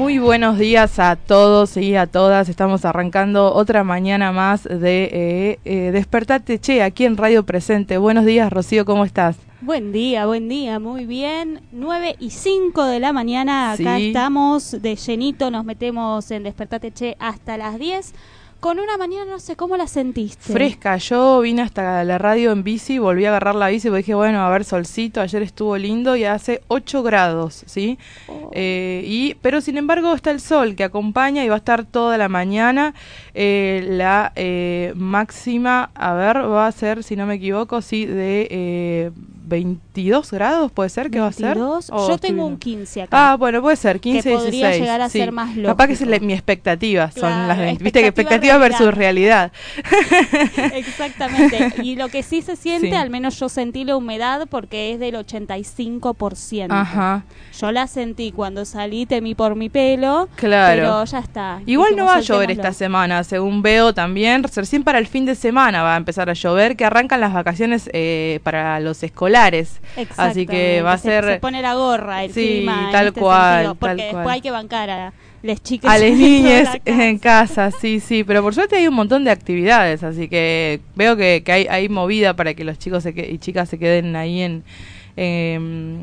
Muy buenos días a todos y a todas. Estamos arrancando otra mañana más de eh, eh, Despertate Che aquí en Radio Presente. Buenos días, Rocío, ¿cómo estás? Buen día, buen día, muy bien. 9 y 5 de la mañana, acá Sí. estamos de llenito, nos metemos en Despertate Che hasta las 10. Con una mañana, no sé, ¿cómo la sentiste? Fresca, yo vine hasta la radio en bici, volví a agarrar la bici porque dije, bueno, a ver, solcito, ayer estuvo lindo y hace 8 grados, ¿sí? Oh. Eh, y, pero sin embargo está el sol que acompaña y va a estar toda la mañana. Eh, la eh, máxima, a ver, va a ser, si no me equivoco, sí, de eh, 22 grados, ¿puede ser que va a ser? 22. ¿O Yo tengo un 15 acá. Ah, bueno, puede ser, 15, podría 16. llegar a sí. ser más Capaz que es mi expectativa, son las 20. Viste que expectativa, versus realidad. Exactamente. Y lo que sí se siente, Sí. al menos yo sentí la humedad porque es del 85%. Ajá, Yo la sentí cuando salí, temí por mi pelo, claro. pero ya está. Igual no va a llover esta semana, según veo también. Recién para el fin de semana va a empezar a llover, que arrancan las vacaciones eh, para los escolares. Así que va a ser... Se, pone la gorra el Sí, clima. tal este cual, sentido, porque tal después cual. hay que bancar a las chicas. A las niñas toda la casa. en casa, sí, sí, pero por suerte hay un montón de actividades, así que veo que, que hay, hay movida para que los chicos se que- y chicas se queden ahí en em,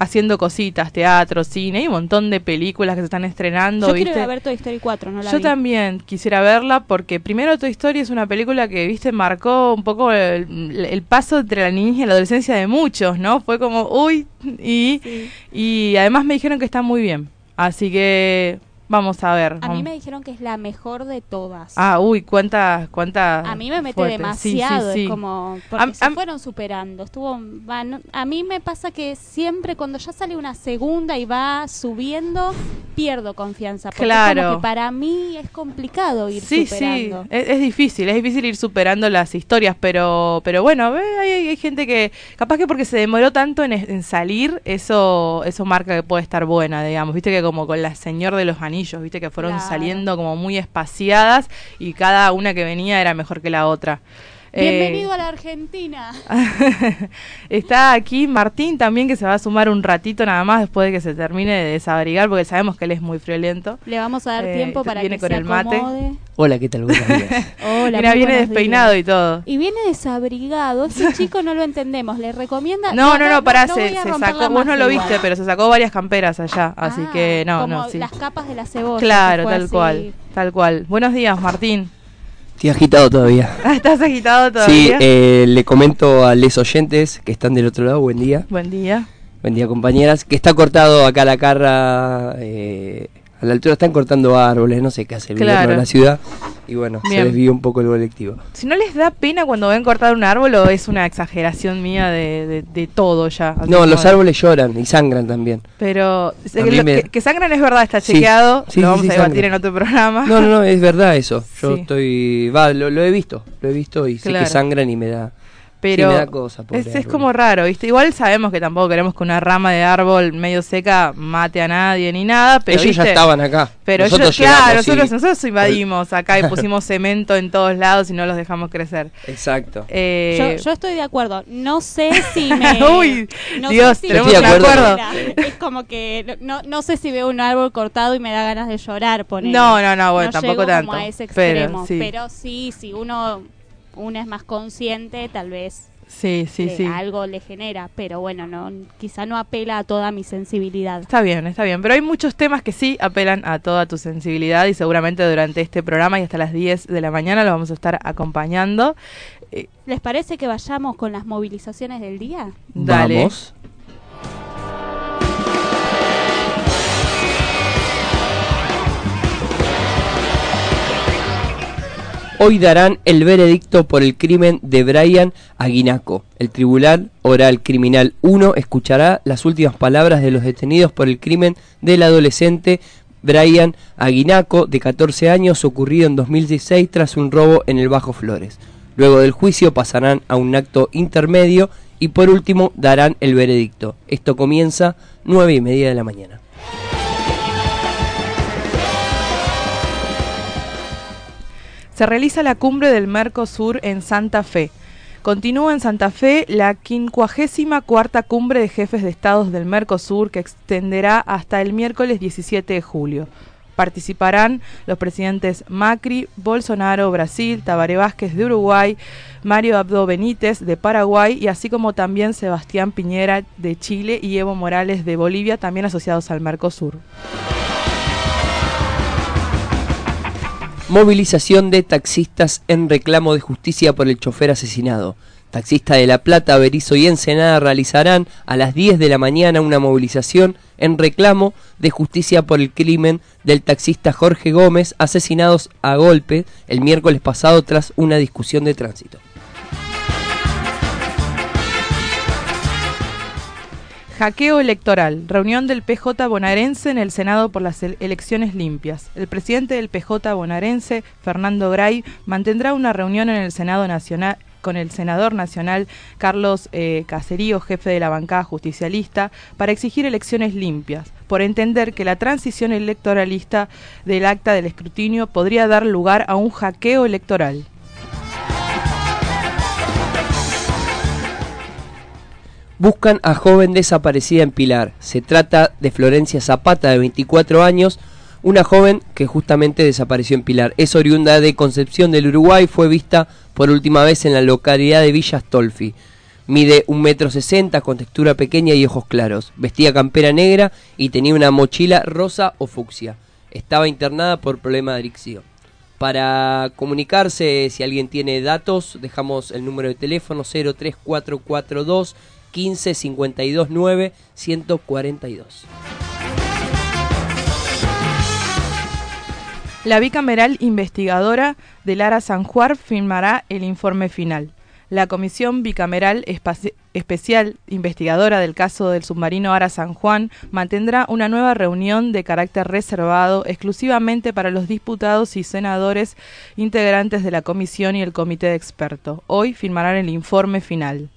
haciendo cositas, teatro, cine, hay un montón de películas que se están estrenando, Yo ¿viste? quiero ir a ver Toy Story 4, no la Yo vi. también quisiera verla porque primero Toy Story es una película que, viste, marcó un poco el, el paso entre la niñez y la adolescencia de muchos, ¿no? Fue como, uy, y, Sí. y además me dijeron que está muy bien. Así que vamos a ver. A mí me dijeron que es la mejor de todas. Ah, uy, cuántas, cuántas. a mí me mete fuertes. Sí, sí, demasiado, sí. es como porque Am- se am- fueron superando. Estuvo a mí me pasa que siempre cuando ya sale una segunda y va subiendo pierdo confianza, porque Claro. como que para mí es complicado ir Sí, superando. sí, es, es difícil, es difícil ir superando las historias, pero pero bueno, ve, hay, hay gente que capaz que porque se demoró tanto en, en salir, eso eso marca que puede estar buena, digamos, viste que como con la Señor de los Anillos, viste que fueron Claro. saliendo como muy espaciadas y cada una que venía era mejor que la otra. Bienvenido Eh, a la Argentina. Está aquí Martín también que se va a sumar un ratito nada más después de que se termine de desabrigar porque sabemos que él es muy friolento. Le vamos a dar Eh, tiempo para viene que con se el mate. acomode. Hola, ¿qué tal? Buenos días. Hola, Mira, viene despeinado días. y todo. Y viene desabrigado. Ese chico no lo entendemos. ¿Le recomienda? No, no, no, pará, no se, sacó, vos no lo viste, pero se sacó varias camperas allá, así Ah, que no, como no, sí. las capas de la cebolla. Claro, tal así. cual, tal cual. Buenos días, Martín. Estoy agitado todavía. ¿Estás agitado Sí, todavía? eh, le comento a les oyentes que están del otro lado, buen día. Buen día. Buen día, compañeras. Que está cortado acá la carra. eh, a la altura están cortando árboles, no sé qué hace el Claro. gobierno de la ciudad. Y bueno, Bien. se desvió un poco el colectivo. Si no les da pena cuando ven cortar un árbol o es una exageración mía de, de, de todo ya. No, los árboles lloran y sangran también. Pero que, lo- me- sangran es verdad, está chequeado. sí, lo sí, vamos sí, a debatir en otro programa. No, no, no, es verdad eso. Yo estoy. Va, lo, lo he visto. Lo he visto y sé que sangran y me da. Pero sí, me da cosa, pobre es, como raro, ¿viste? Igual sabemos que tampoco queremos que una rama de árbol medio seca mate a nadie ni nada, pero ellos ya estaban acá. Pero nosotros ellos, claro, llegamos y- nosotros, nosotros invadimos acá y pusimos cemento en todos lados y no los dejamos crecer. Exacto. Eh, Yo, yo estoy de acuerdo. No sé si me. Uy, no Dios, sé si tenemos un acuerdo. Es como que no, no sé si veo un árbol cortado y me da ganas de llorar. ponele. No, no, no, bueno, tampoco llego tanto, Como a ese pero extremo. sí. Pero sí, si uno, uno es más consciente, tal vez sí, sí, le- sí. algo le genera. Pero bueno, no quizá no apela a toda mi sensibilidad. Está bien, está bien. Pero hay muchos temas que sí apelan a toda tu sensibilidad y seguramente durante este programa y hasta las 10 de la mañana lo vamos a estar acompañando. Eh, ¿Les parece que vayamos con las movilizaciones del día? dale. Vamos. Hoy darán el veredicto por el crimen de Brian Aguinaco. El Tribunal Oral Criminal 1 escuchará las últimas palabras de los detenidos por el crimen del adolescente Brian Aguinaco, de 14 años, ocurrido en 2016 tras un robo en el Bajo Flores. Luego del juicio pasarán a un acto intermedio y por último darán el veredicto. Esto comienza nueve y media de la mañana. Se realiza la cumbre del Mercosur en Santa Fe. Continúa en Santa Fe la 54 cumbre de jefes de estados del Mercosur que extenderá hasta el miércoles 17 de julio. Participarán los presidentes Macri, Bolsonaro, Brasil, Tabaré Vázquez de Uruguay, Mario Abdo Benítez de Paraguay y así como también Sebastián Piñera de Chile y Evo Morales de Bolivia, también asociados al Mercosur. Movilización de taxistas en reclamo de justicia por el chofer asesinado. Taxista de La Plata, Berizo y Ensenada realizarán a las 10 de la mañana una movilización en reclamo de justicia por el crimen del taxista Jorge Gómez, asesinados a golpe el miércoles pasado tras una discusión de tránsito. Hackeo electoral. Reunión del PJ bonaerense en el Senado por las elecciones limpias. El presidente del PJ bonaerense, Fernando Gray, mantendrá una reunión en el Senado Nacional con el senador nacional Carlos eh, Caserío, jefe de la bancada justicialista, para exigir elecciones limpias, por entender que la transición electoralista del acta del escrutinio podría dar lugar a un hackeo electoral. Buscan a joven desaparecida en Pilar. Se trata de Florencia Zapata, de 24 años, una joven que justamente desapareció en Pilar. Es oriunda de Concepción del Uruguay, fue vista por última vez en la localidad de Villa Stolfi. Mide un metro sesenta, con textura pequeña y ojos claros. Vestía campera negra y tenía una mochila rosa o fucsia. Estaba internada por problema de adicción. Para comunicarse, si alguien tiene datos, dejamos el número de teléfono 03442 15 52 9 142. La bicameral investigadora de Lara San Juan firmará el informe final. La Comisión Bicameral Especial Investigadora del caso del submarino Ara San Juan mantendrá una nueva reunión de carácter reservado exclusivamente para los diputados y senadores integrantes de la comisión y el comité de expertos. Hoy firmarán el informe final.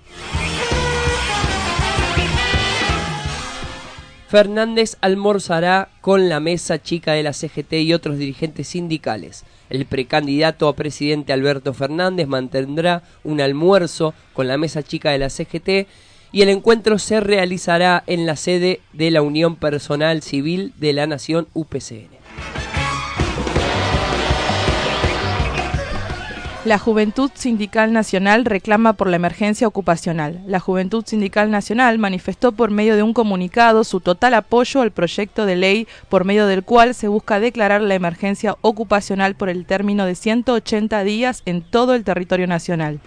Fernández almorzará con la mesa chica de la CGT y otros dirigentes sindicales. El precandidato a presidente Alberto Fernández mantendrá un almuerzo con la mesa chica de la CGT y el encuentro se realizará en la sede de la Unión Personal Civil de la Nación UPCN. La Juventud Sindical Nacional reclama por la emergencia ocupacional. La Juventud Sindical Nacional manifestó por medio de un comunicado su total apoyo al proyecto de ley por medio del cual se busca declarar la emergencia ocupacional por el término de 180 días en todo el territorio nacional.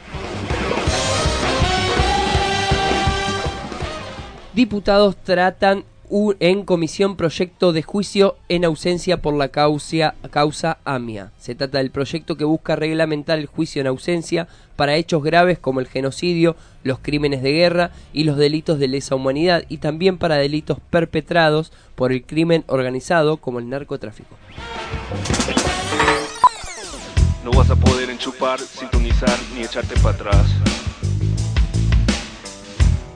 Diputados tratan en comisión proyecto de juicio en ausencia por la causa, causa AMIA. Se trata del proyecto que busca reglamentar el juicio en ausencia para hechos graves como el genocidio, los crímenes de guerra y los delitos de lesa humanidad y también para delitos perpetrados por el crimen organizado como el narcotráfico. No vas a poder enchupar, sintonizar ni echarte para atrás.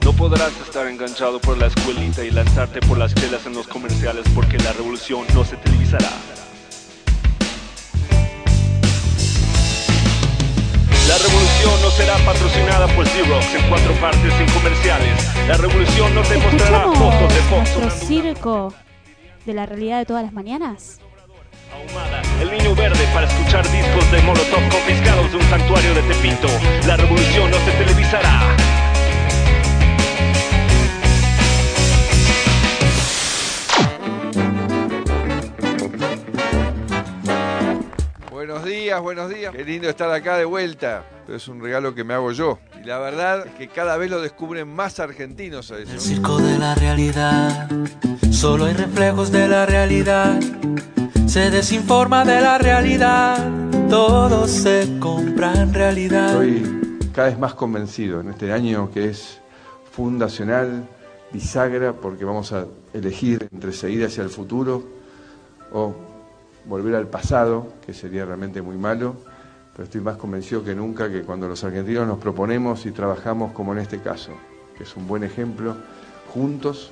No podrás estar enganchado por la escuelita y lanzarte por las chelas en los comerciales porque la revolución no se televisará. La revolución no será patrocinada por Xerox en cuatro partes sin comerciales. La revolución no te mostrará fotos de Fox. nuestro circo de la realidad de todas las mañanas? Ahumada, el niño verde para escuchar discos de Molotov confiscados de un santuario de Tepito. La revolución no se televisará. Buenos días, buenos días. Qué lindo estar acá de vuelta. Es un regalo que me hago yo. Y la verdad es que cada vez lo descubren más argentinos a eso. El circo de la realidad, solo hay reflejos de la realidad. Se desinforma de la realidad. todo se compra en realidad. Estoy cada vez más convencido en este año que es fundacional, bisagra, porque vamos a elegir entre seguir hacia el futuro o volver al pasado, que sería realmente muy malo, pero estoy más convencido que nunca que cuando los argentinos nos proponemos y trabajamos como en este caso, que es un buen ejemplo, juntos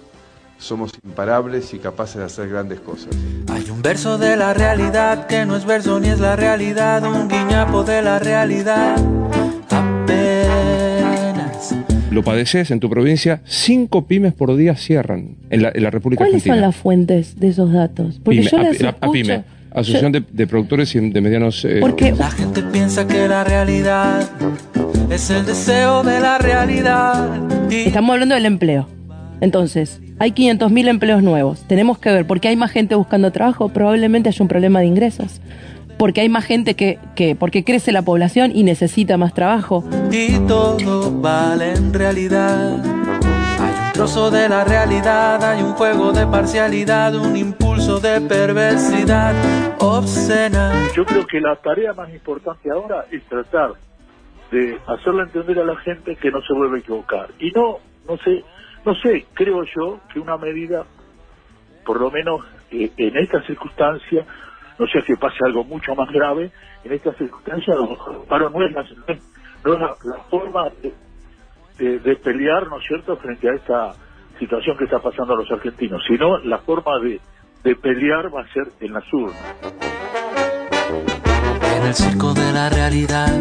somos imparables y capaces de hacer grandes cosas. Hay un verso de la realidad que no es verso ni es la realidad, un guiñapo de la realidad. Apenas. Lo padeces en tu provincia, cinco pymes por día cierran en la, en la República ¿Cuáles Argentina. son las fuentes de esos datos? Porque Pyme, yo las a- a escucho. pyme, Asociación de, de Productores y de Medianos. eh, Porque La gente piensa que la realidad es el deseo de la realidad. Y estamos hablando del empleo. Entonces, hay 500.000 empleos nuevos. Tenemos que ver, porque hay más gente buscando trabajo, probablemente haya un problema de ingresos. Porque hay más gente que, que porque crece la población y necesita más trabajo. y todo vale en realidad. De la realidad, hay un juego de parcialidad, un impulso de perversidad obscena. Yo creo que la tarea más importante ahora es tratar de hacerle entender a la gente que no se vuelve a equivocar. Y no, no sé, no sé, creo yo que una medida, por lo menos eh, en esta circunstancia, no sea que pase algo mucho más grave, en esta circunstancia a lo no es la, no es la, la forma de, de- de pelear, ¿no es cierto?, frente a esta situación que está pasando a los argentinos, sino la forma de, de pelear va a ser en las urnas. En el circo de la realidad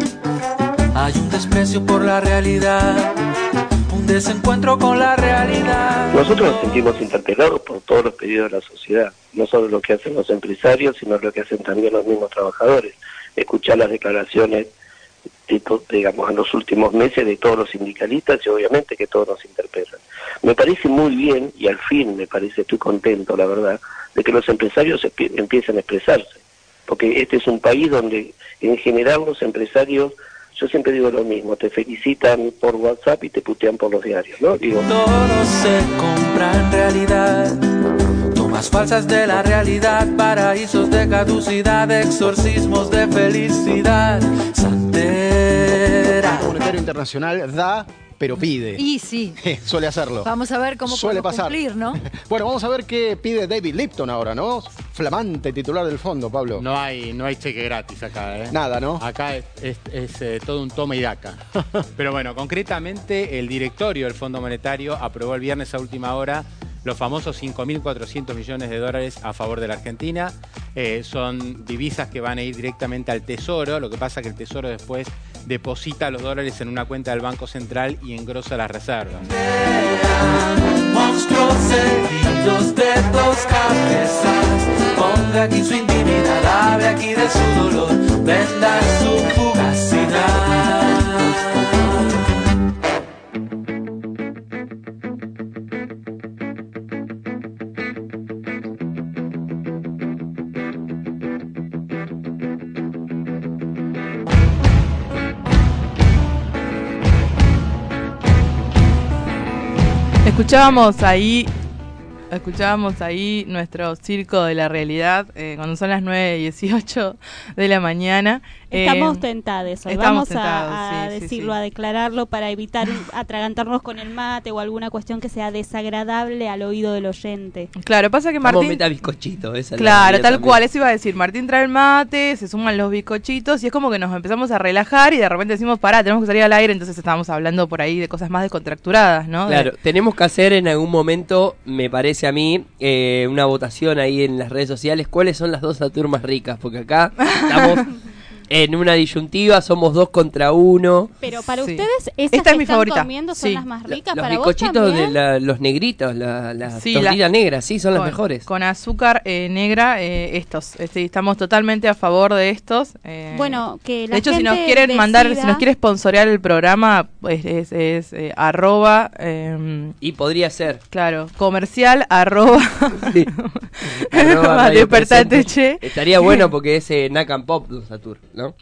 hay un desprecio por la realidad, un desencuentro con la realidad. Nosotros nos sentimos interpelados por todos los pedidos de la sociedad, no solo lo que hacen los empresarios, sino lo que hacen también los mismos trabajadores. Escuchar las declaraciones, digamos, en los últimos meses de todos los sindicalistas y obviamente que todos nos interpelan. Me parece muy bien, y al fin me parece, estoy contento, la verdad, de que los empresarios empie- empiecen a expresarse, porque este es un país donde en general los empresarios, yo siempre digo lo mismo, te felicitan por WhatsApp y te putean por los diarios, ¿no? Todo se compra en realidad. Tomas falsas de la realidad, paraísos de caducidad, exorcismos de felicidad. Santera. El Monetario Internacional da, pero pide. Y sí. Suele hacerlo. Vamos a ver cómo Suele pasar. cumplir, ¿no? Bueno, vamos a ver qué pide David Lipton ahora, ¿no? Flamante titular del fondo, Pablo. No hay, no hay cheque gratis acá, ¿eh? Nada, ¿no? Acá es, es- es, eh, todo un toma y daca. Pero bueno, concretamente el directorio del Fondo Monetario aprobó el viernes a última hora los famosos 5.400 millones de dólares a favor de la Argentina. Eh, son divisas que van a ir directamente al Tesoro. Lo que pasa es que el Tesoro después deposita los dólares en una cuenta del Banco Central y engrosa las reservas. Su fugacidad. Escuchábamos ahí, escuchábamos ahí nuestro circo de la realidad eh, cuando son las 9.18 de la mañana. Estamos Eh, tentados hoy. estamos Vamos a- tentados, a, sí, sí, decirlo, sí. a declararlo para evitar atragantarnos con el mate o alguna cuestión que sea desagradable al oído del oyente. Claro, pasa que Martín... meta bizcochito, esa es la Claro, tal también. cual, eso iba a decir. Martín trae el mate, se suman los bizcochitos y es como que nos empezamos a relajar y de repente decimos, pará, tenemos que salir al aire, entonces estábamos hablando por ahí de cosas más descontracturadas, ¿no? De- Claro, tenemos que hacer en algún momento, me parece a mí, eh, una votación ahí en las redes sociales. ¿Cuáles son las dos Satur más ricas? Porque acá estamos en una disyuntiva, somos dos contra uno. Pero para Sí. ustedes, esas Esta es que mi están favorita. comiendo son Sí. las más ricas. Los para vos bizcochitos de la- los negritos, la, la Sí, tortilla la- negra, sí, son las mejores. Con azúcar eh, negra, eh, estos. Este, estamos totalmente a favor de estos. eh. Bueno, que la de hecho, si nos quieren mandar, si nos quiere sponsorear el programa, pues es, es, eh, arroba. eh, Y podría ser. Claro, comercial arroba. Arroba Radio Radio Despertate, che. Estaría bueno porque es eh, Nacan Pop los Satur, ¿no?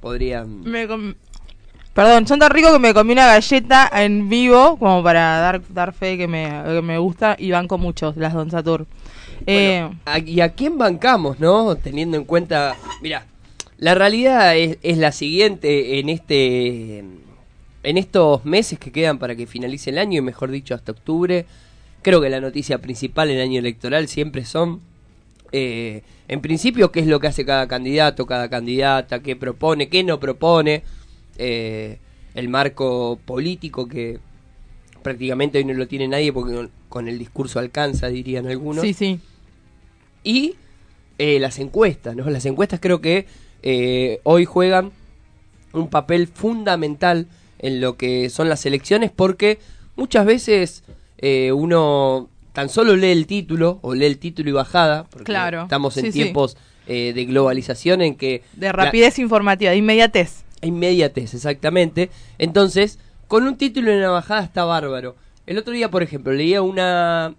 Podrían. Me com- Perdón, son tan ricos que me comí una galleta en vivo como para dar, dar fe que me, que me gusta y banco mucho las Don Satur. Eh, ¿A- ¿Y a quién bancamos, no? Teniendo en cuenta, mira, La realidad es, es la siguiente en este en estos meses que quedan para que finalice el año y mejor dicho hasta octubre. Creo que la noticia principal en el año electoral siempre son eh, en principio qué es lo que hace cada candidato, cada candidata, qué propone, qué no propone, eh, el marco político que prácticamente hoy no lo tiene nadie porque con, el discurso alcanza, dirían algunos. Sí, sí. Y eh, las encuestas, ¿no? Las encuestas creo que hoy juegan un papel fundamental en lo que son las elecciones porque muchas veces eh, uno tan solo lee el título o lee el título y bajada, porque Claro, estamos en sí, sí. tiempos eh, de globalización en que... De rapidez informativa, de inmediatez. Inmediatez, exactamente. Entonces, con un título y una bajada está bárbaro. El otro día, por ejemplo, leía una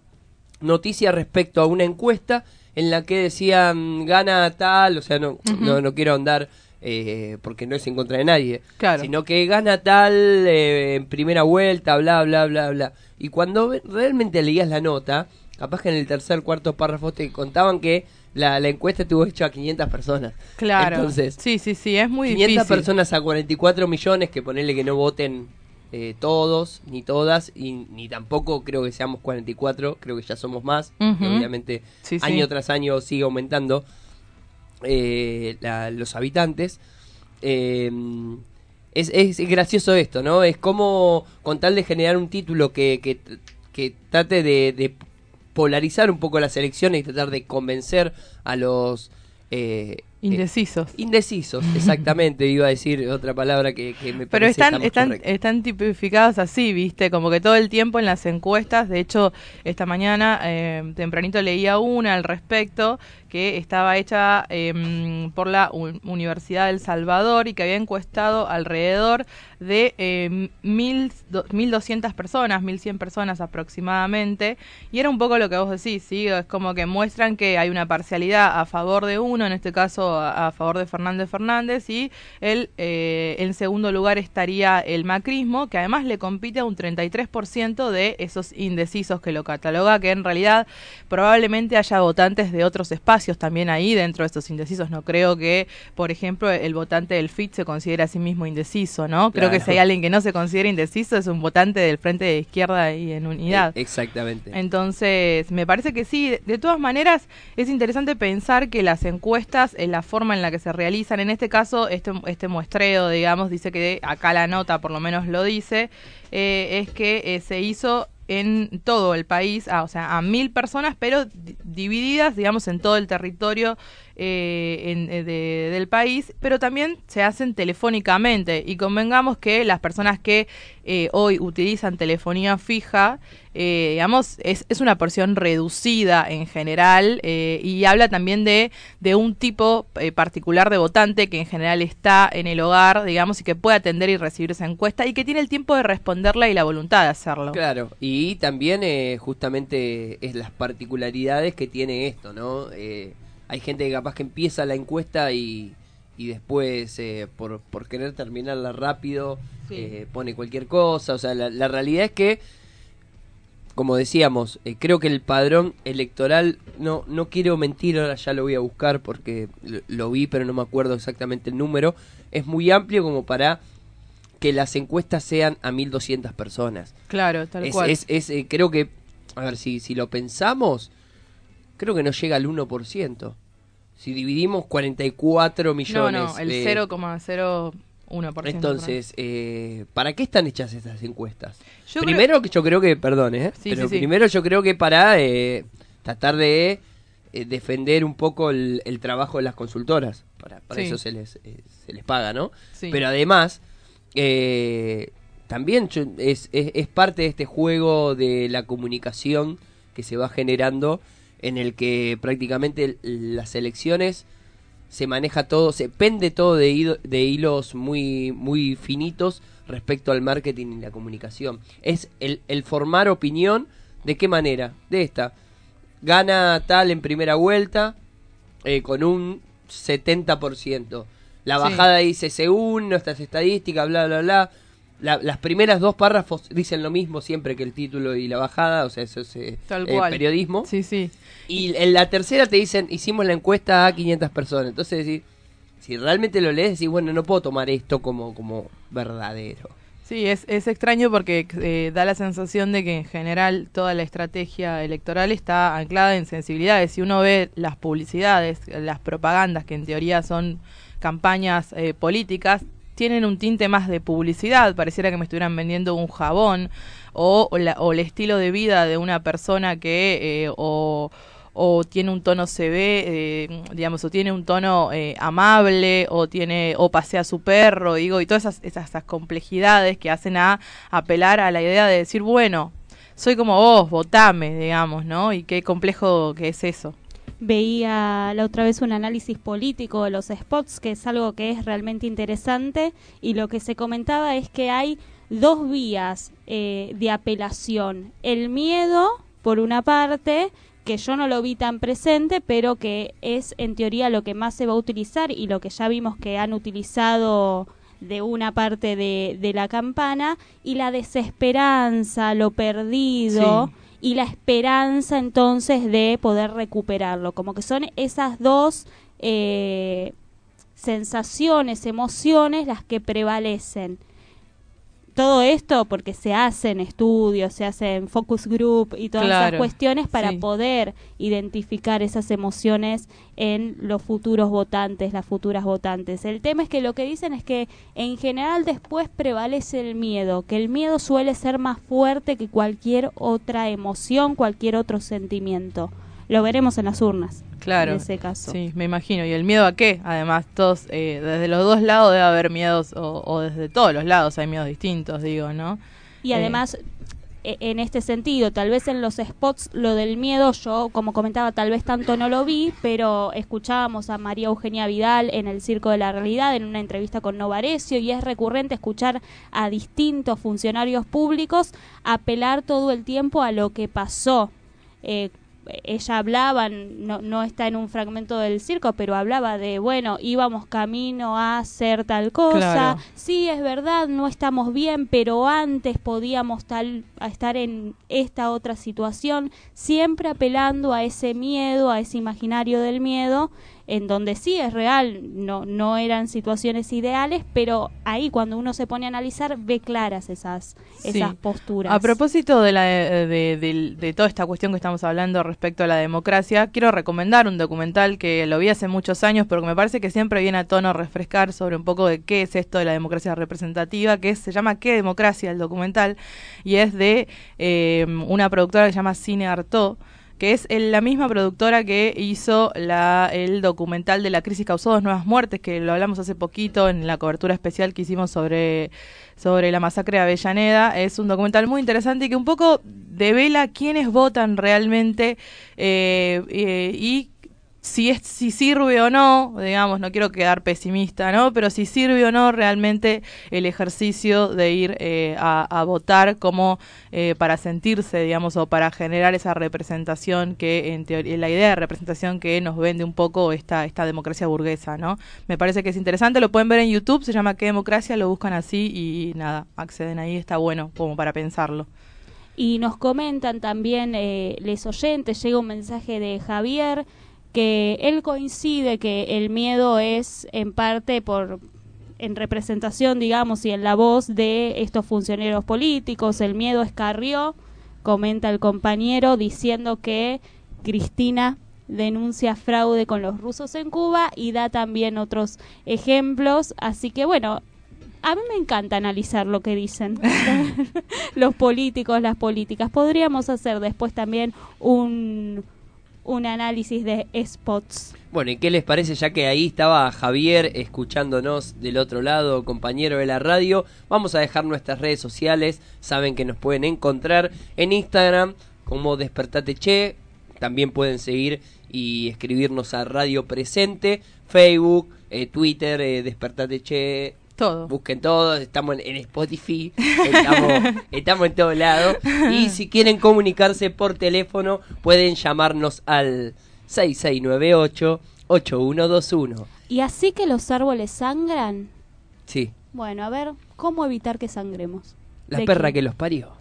noticia respecto a una encuesta en la que decían gana tal, o sea, no, no, no quiero andar eh, porque no es en contra de nadie, Claro. sino que gana tal eh, en primera vuelta, bla, bla, bla, bla. Y cuando realmente leías la nota, capaz que en el tercer, cuarto párrafo te contaban que la, la encuesta estuvo hecha a 500 personas. Claro. Entonces, sí, sí, sí, es muy 500 difícil. personas a 44 millones, que ponerle que no voten eh, todos ni todas, y ni tampoco creo que seamos 44, creo que ya somos más, que obviamente Sí, sí. año tras año sigue aumentando eh, la- los habitantes. Eh, es, es gracioso esto, ¿no? Es como con tal de generar un título que, que, trate de, de polarizar un poco las elecciones y tratar de convencer a los... eh, Indecisos. Indecisos, exactamente, iba a decir otra palabra que, que me Pero parece están, están, correcta. están tipificados así, ¿viste? Como que todo el tiempo en las encuestas, de hecho, esta mañana eh, tempranito leía una al respecto que estaba hecha eh, por la Universidad del Salvador y que había encuestado alrededor de eh, mil do- 1.200 personas, 1.100 personas aproximadamente, y era un poco lo que vos decís, ¿sí? Es como que muestran que hay una parcialidad a favor de uno, en este caso a, favor de Fernández Fernández, y el, eh, en segundo lugar estaría el macrismo, que además le compite a un 33% de esos indecisos que lo cataloga, que en realidad probablemente haya votantes de otros espacios también ahí dentro de estos indecisos. No creo que, por ejemplo, el votante del FIT se considere a sí mismo indeciso, ¿no? Creo que si hay alguien que no se considera indeciso es un votante del Frente de Izquierda y en unidad. Eh, Exactamente. Entonces, me parece que sí. De- todas maneras, es interesante pensar que las encuestas, en la forma en la que se realizan, en este caso, este, este muestreo, digamos, dice que acá la nota por lo menos lo dice, eh, es que eh, se hizo en todo el país, a, o sea, a mil personas, pero di- divididas, digamos, en todo el territorio eh, en- eh, de- del país, pero también se hacen telefónicamente. Y convengamos que las personas que eh, hoy utilizan telefonía fija, eh, digamos, es, es una porción reducida en general eh, y habla también de, de un tipo particular de votante que en general está en el hogar, digamos, y que puede atender y recibir esa encuesta y que tiene el tiempo de responderla y la voluntad de hacerlo. Claro, y también justamente es las particularidades que tiene esto, ¿no? Hay gente que capaz que empieza la encuesta y, y después eh, por, por querer terminarla rápido Sí. eh, pone cualquier cosa, o sea, la, la realidad es que, como decíamos, eh, creo que el padrón electoral, no, no quiero mentir, ahora ya lo voy a buscar porque lo, lo vi pero no me acuerdo exactamente el número, es muy amplio como para que las encuestas sean a 1200 personas. Claro, tal Es, cual. es- es, creo que, a ver, si, si lo pensamos, creo que no llega al 1%. Si dividimos 44 no, millones. no, el eh, 0,01%. Entonces, eh, ¿para qué están hechas estas encuestas? Yo primero que yo creo que, perdón, ¿eh? Sí, pero sí, sí. primero yo creo que para eh, tratar de eh, defender un poco el, el trabajo de las consultoras. Para, para eso se les, eh, se les paga, ¿no? Pero además, eh, también yo- es, es, es parte de este juego de la comunicación que se va generando en el que prácticamente las elecciones se maneja todo, se pende todo de, hilos muy, muy finitos respecto al marketing y la comunicación. Es el, el formar opinión, ¿de qué manera? De esta. Gana tal en primera vuelta eh, con un 70%. La Sí. bajada dice según nuestras estadísticas, bla, bla, bla. La- las primeras dos párrafos dicen lo mismo siempre que el título y la bajada, o sea, eso es eh, Tal eh, cual. periodismo. Sí, sí. Y en la tercera te dicen, hicimos la encuesta a 500 personas. Entonces decís, Si realmente lo lees, decís, bueno, no puedo tomar esto como, como verdadero. Sí, es, es extraño porque eh, da la sensación de que en general toda la estrategia electoral está anclada en sensibilidades. Si uno ve las publicidades, las propagandas, que en teoría son campañas eh, políticas, tienen un tinte más de publicidad, pareciera que me estuvieran vendiendo un jabón o, la- o el estilo de vida de una persona que eh, o, tiene un tono CB, eh, digamos, o tiene un tono eh, amable, o tiene, o pasea a su perro, digo, y todas esas, esas, esas complejidades que hacen a apelar a la idea de decir, bueno, soy como vos, votame, digamos, ¿no? Y qué complejo que es eso. Veía la otra vez un análisis político de los spots, que es algo que es realmente interesante, y lo que se comentaba es que hay dos vías eh, de apelación. El miedo, por una parte, que yo no lo vi tan presente, pero que es en teoría lo que más se va a utilizar y lo que ya vimos que han utilizado de una parte de, la campana, y la desesperanza, lo perdido. Y la esperanza entonces de poder recuperarlo. Como que son esas dos eh, sensaciones, emociones las que prevalecen. Todo esto porque se hacen estudios, se hacen focus group y todas esas cuestiones para sí. poder identificar esas emociones en los futuros votantes, las futuras votantes. El tema es que lo que dicen es que en general después prevalece el miedo, que el miedo suele ser más fuerte que cualquier otra emoción, cualquier otro sentimiento. Lo veremos en las urnas. Claro. En ese caso. Sí, me imagino. ¿Y el miedo a qué? Además, todos, eh, desde los dos lados debe haber miedos, o, o desde todos los lados hay miedos distintos, digo, ¿no? Y Eh, además, e- en este sentido, tal vez en los spots lo del miedo, yo como comentaba, tal vez tanto no lo vi, pero escuchábamos a María Eugenia Vidal en el Circo de la Realidad, en una entrevista con Novarecio, y es recurrente escuchar a distintos funcionarios públicos apelar todo el tiempo a lo que pasó. Eh, ella hablaba, no, no está en un fragmento del circo, pero hablaba de, bueno, íbamos camino a hacer tal cosa, Claro. sí, es verdad, no estamos bien, pero antes podíamos tal, estar en esta otra situación, siempre apelando a ese miedo, a ese imaginario del miedo, en donde sí es real, no, no eran situaciones ideales, pero ahí cuando uno se pone a analizar ve claras esas, esas posturas. A propósito de, la, de, de- de toda esta cuestión que estamos hablando respecto a la democracia, quiero recomendar un documental que lo vi hace muchos años, pero que me parece que siempre viene a tono refrescar sobre un poco de qué es esto de la democracia representativa, que es- se llama ¿Qué democracia? el documental, y es de eh, una productora que se llama Cine Artaud, que es el- la misma productora que hizo la, el documental de la crisis causó dos nuevas muertes, que lo hablamos hace poquito en la cobertura especial que hicimos sobre, sobre la masacre de Avellaneda. Es un documental muy interesante y que un poco devela quiénes votan realmente eh, eh, y si es si sirve o no, digamos, no quiero quedar pesimista, ¿no? Pero si sirve o no realmente el ejercicio de ir eh, a, votar como eh, para sentirse, digamos, o para generar esa representación que en teoría, la idea de representación que nos vende un poco esta, esta democracia burguesa, ¿no? Me parece que es interesante, lo pueden ver en YouTube, se llama ¿Qué democracia? Lo buscan así y nada, acceden ahí, está bueno como para pensarlo. Y nos comentan también eh, les oyentes, llega un mensaje de Javier que él coincide que el miedo es en parte por en representación, digamos, y en la voz de estos funcionarios políticos, el miedo es Carrió, comenta el compañero diciendo que Cristina denuncia fraude con los rusos en Cuba y da también otros ejemplos, así que bueno, a mí me encanta analizar lo que dicen los políticos, las políticas. Podríamos hacer después también un, un análisis de spots. Bueno, ¿y qué les parece? Ya que ahí estaba Javier escuchándonos del otro lado, compañero de la radio, vamos a dejar nuestras redes sociales. Saben que nos pueden encontrar en Instagram como Despertate Che. También pueden seguir y escribirnos a Radio Presente, Facebook, eh, Twitter, eh, Despertate Che. Todo. Busquen todo, estamos en, en Spotify, estamos, estamos en todos lados. Y si quieren comunicarse por teléfono, pueden llamarnos al 6698-8121. ¿Y así que los árboles sangran? Sí, Bueno, a ver, ¿cómo evitar que sangremos? la ¿De perra que los parió.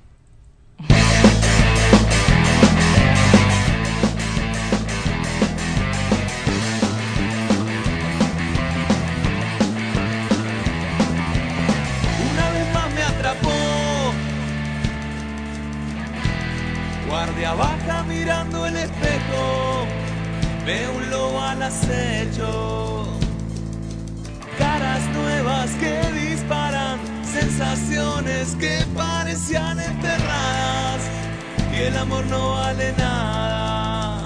Guardia baja mirando el espejo, ve un lobo al acecho. Caras nuevas que disparan, sensaciones que parecían enterradas y el amor no vale nada.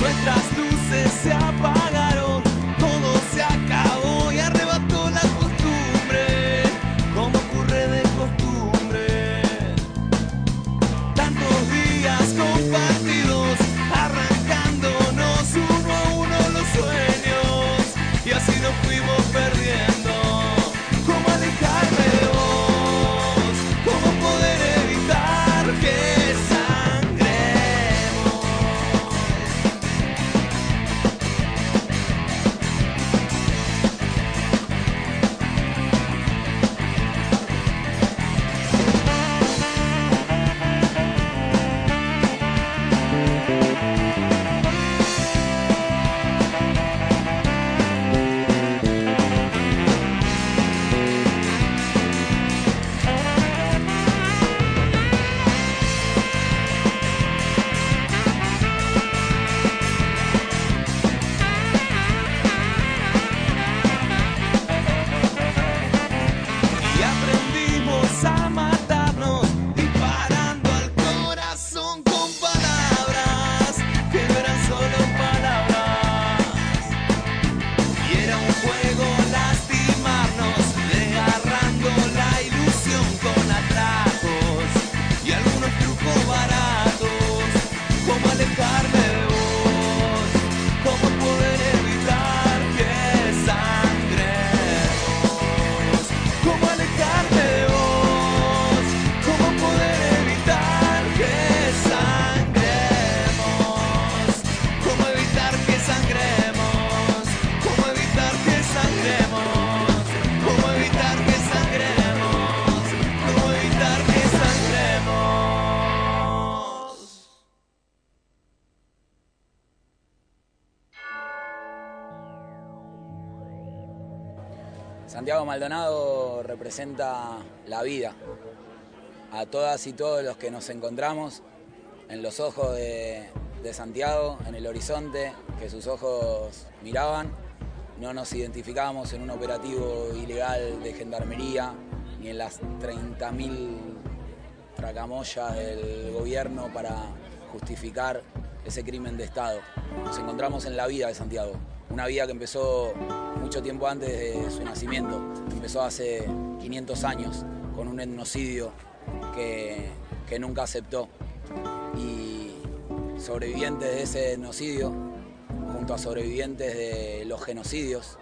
Nuestras luces se apagaron, Santiago Maldonado representa la vida. A todas y todos los que nos encontramos en los ojos de, Santiago, en el horizonte que sus ojos miraban, no nos identificábamos en un operativo ilegal de gendarmería ni en las 30.000 tracamoyas del gobierno para justificar ese crimen de Estado. Nos encontramos en la vida de Santiago, una vida que empezó mucho tiempo antes de su nacimiento, empezó hace 500 años con un etnocidio que, que nunca aceptó. Y sobrevivientes de ese etnocidio, junto a sobrevivientes de los genocidios,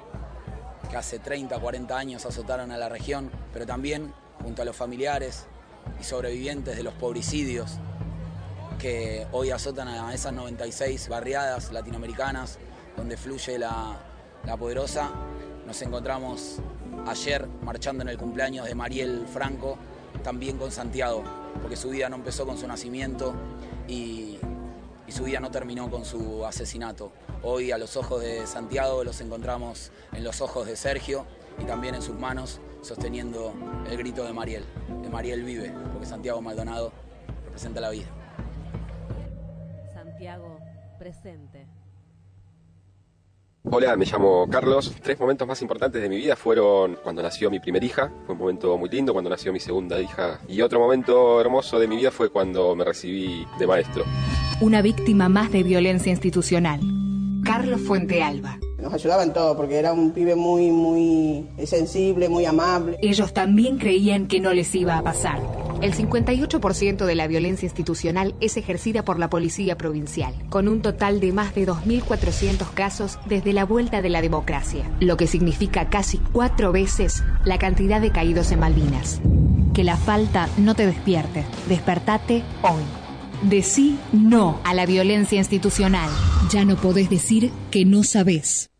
que hace 30, 40 años azotaron a la región, pero también junto a los familiares y sobrevivientes de los pobricidios que hoy azotan a esas 96 barriadas latinoamericanas donde fluye la, poderosa. Nos encontramos ayer marchando en el cumpleaños de Mariel Franco, también con Santiago, porque su vida no empezó con su nacimiento y, y su vida no terminó con su asesinato. Hoy a los ojos de Santiago los encontramos en los ojos de Sergio y también en sus manos sosteniendo el grito de Mariel, de Mariel vive, porque Santiago Maldonado representa la vida. Santiago presente. Hola, me llamo Carlos. Tres momentos más importantes de mi vida fueron cuando nació mi primera hija, fue un momento muy lindo, cuando nació mi segunda hija. Y otro momento hermoso de mi vida fue cuando me recibí de maestro. Una víctima más de violencia institucional. Carlos Fuentealba. Nos ayudaba en todo porque era un pibe muy, muy sensible, muy amable. Ellos también creían que no les iba a pasar. El 58% de la violencia institucional es ejercida por la Policía Provincial, con un total de más de 2.400 casos desde la vuelta de la democracia, lo que significa casi cuatro veces la cantidad de caídos en Malvinas. Que la falta no te despierte. Despertate hoy. Decí no a la violencia institucional. Ya no podés decir que no sabés.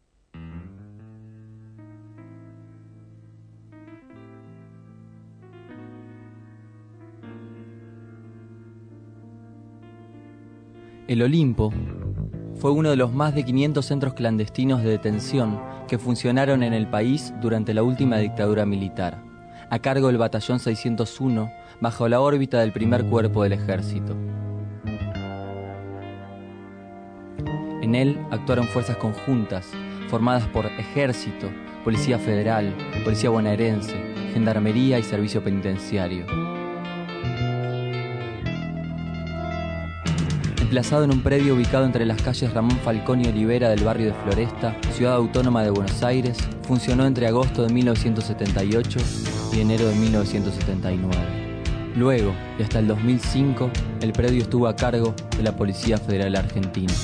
El Olimpo fue uno de los más de 500 centros clandestinos de detención que funcionaron en el país durante la última dictadura militar, a cargo del Batallón 601, bajo la órbita del primer cuerpo del ejército. En él actuaron fuerzas conjuntas, formadas por ejército, Policía Federal, Policía Bonaerense, Gendarmería y Servicio Penitenciario. Emplazado en un predio ubicado entre las calles Ramón Falcón y Olivera del barrio de Floresta, ciudad autónoma de Buenos Aires, funcionó entre agosto de 1978 y enero de 1979. Luego, y hasta el 2005, el predio estuvo a cargo de la Policía Federal Argentina.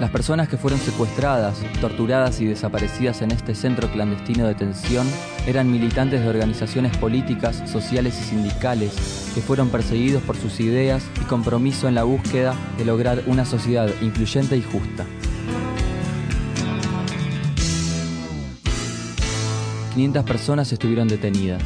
Las personas que fueron secuestradas, torturadas y desaparecidas en este centro clandestino de detención eran militantes de organizaciones políticas, sociales y sindicales que fueron perseguidos por sus ideas y compromiso en la búsqueda de lograr una sociedad incluyente y justa. 500 personas estuvieron detenidas.